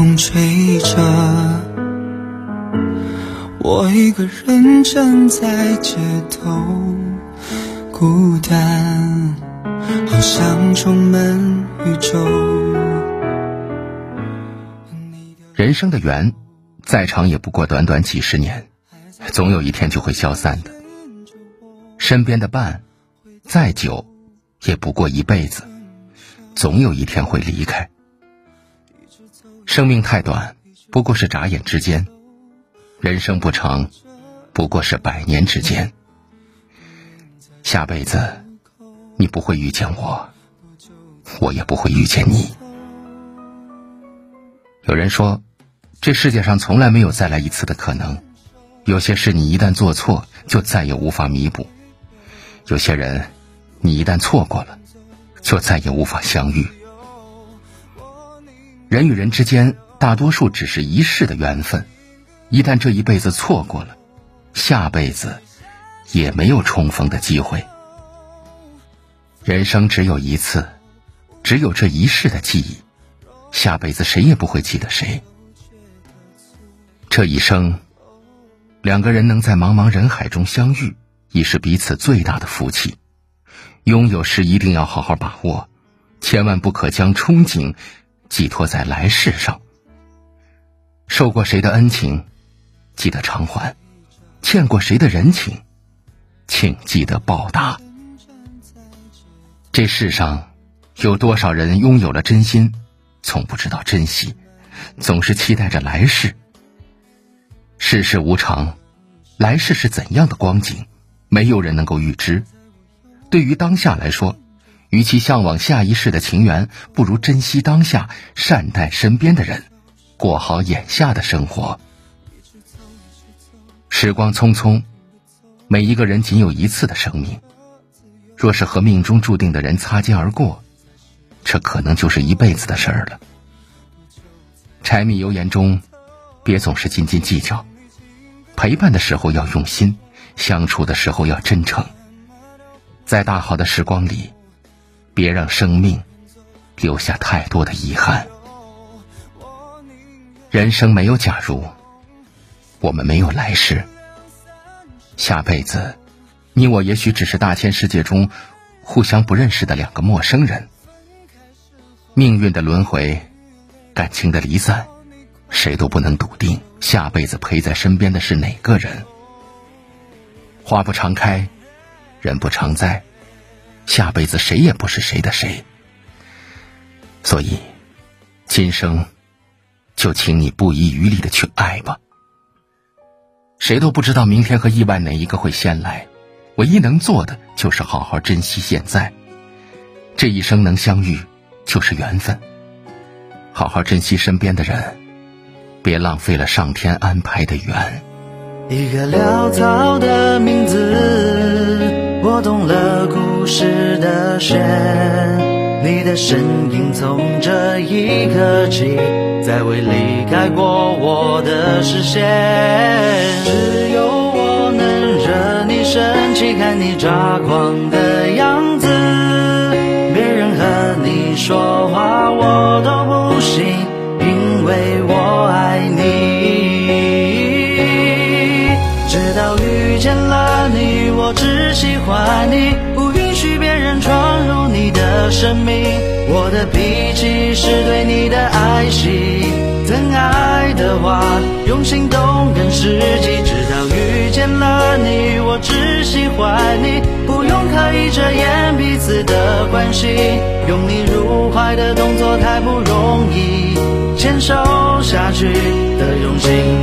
风吹着，我一个人站在街头，孤单，好像充满宇宙。人生的缘，再长也不过短短几十年，总有一天就会消散的。身边的伴，再久，也不过一辈子，总有一天会离开。生命太短，不过是眨眼之间；人生不长，不过是百年之间。下辈子，你不会遇见我，我也不会遇见你。有人说，这世界上从来没有再来一次的可能。有些事你一旦做错，就再也无法弥补；有些人，你一旦错过了，就再也无法相遇。人与人之间，大多数只是一世的缘分，一旦这一辈子错过了，下辈子也没有重逢的机会。人生只有一次，只有这一世的记忆，下辈子谁也不会记得谁。这一生，两个人能在茫茫人海中相遇，已是彼此最大的福气。拥有时一定要好好把握，千万不可将憧憬。寄托在来世上，受过谁的恩情，记得偿还；欠过谁的人情，请记得报答。这世上有多少人拥有了真心，从不知道珍惜，总是期待着来世。世事无常，来世是怎样的光景，没有人能够预知。对于当下来说，与其向往下一世的情缘，不如珍惜当下，善待身边的人，过好眼下的生活。时光匆匆，每一个人仅有一次的生命，若是和命中注定的人擦肩而过，这可能就是一辈子的事儿了。柴米油盐中，别总是斤斤计较，陪伴的时候要用心，相处的时候要真诚，在大好的时光里。别让生命留下太多的遗憾。人生没有假如，我们没有来世。下辈子，你我也许只是大千世界中互相不认识的两个陌生人。命运的轮回，感情的离散，谁都不能笃定下辈子陪在身边的是哪个人。花不常开，人不常在。下辈子谁也不是谁的谁，所以今生就请你不遗余力的去爱吧。谁都不知道明天和意外哪一个会先来，唯一能做的就是好好珍惜现在。这一生能相遇就是缘分，好好珍惜身边的人，别浪费了上天安排的缘。一个潦草的名字。我懂了故事的弦，你的身影从这一刻起，再未离开过我的视线。只有我能惹你生气，看你抓狂的样子，别人和你说话我爱你，不允许别人闯入你的生命。我的脾气是对你的爱惜，疼爱的话用行动更实际。直到遇见了你，我只喜欢你，不用刻意遮掩彼此的关系。拥你入怀的动作太不容易，牵手下去的用心。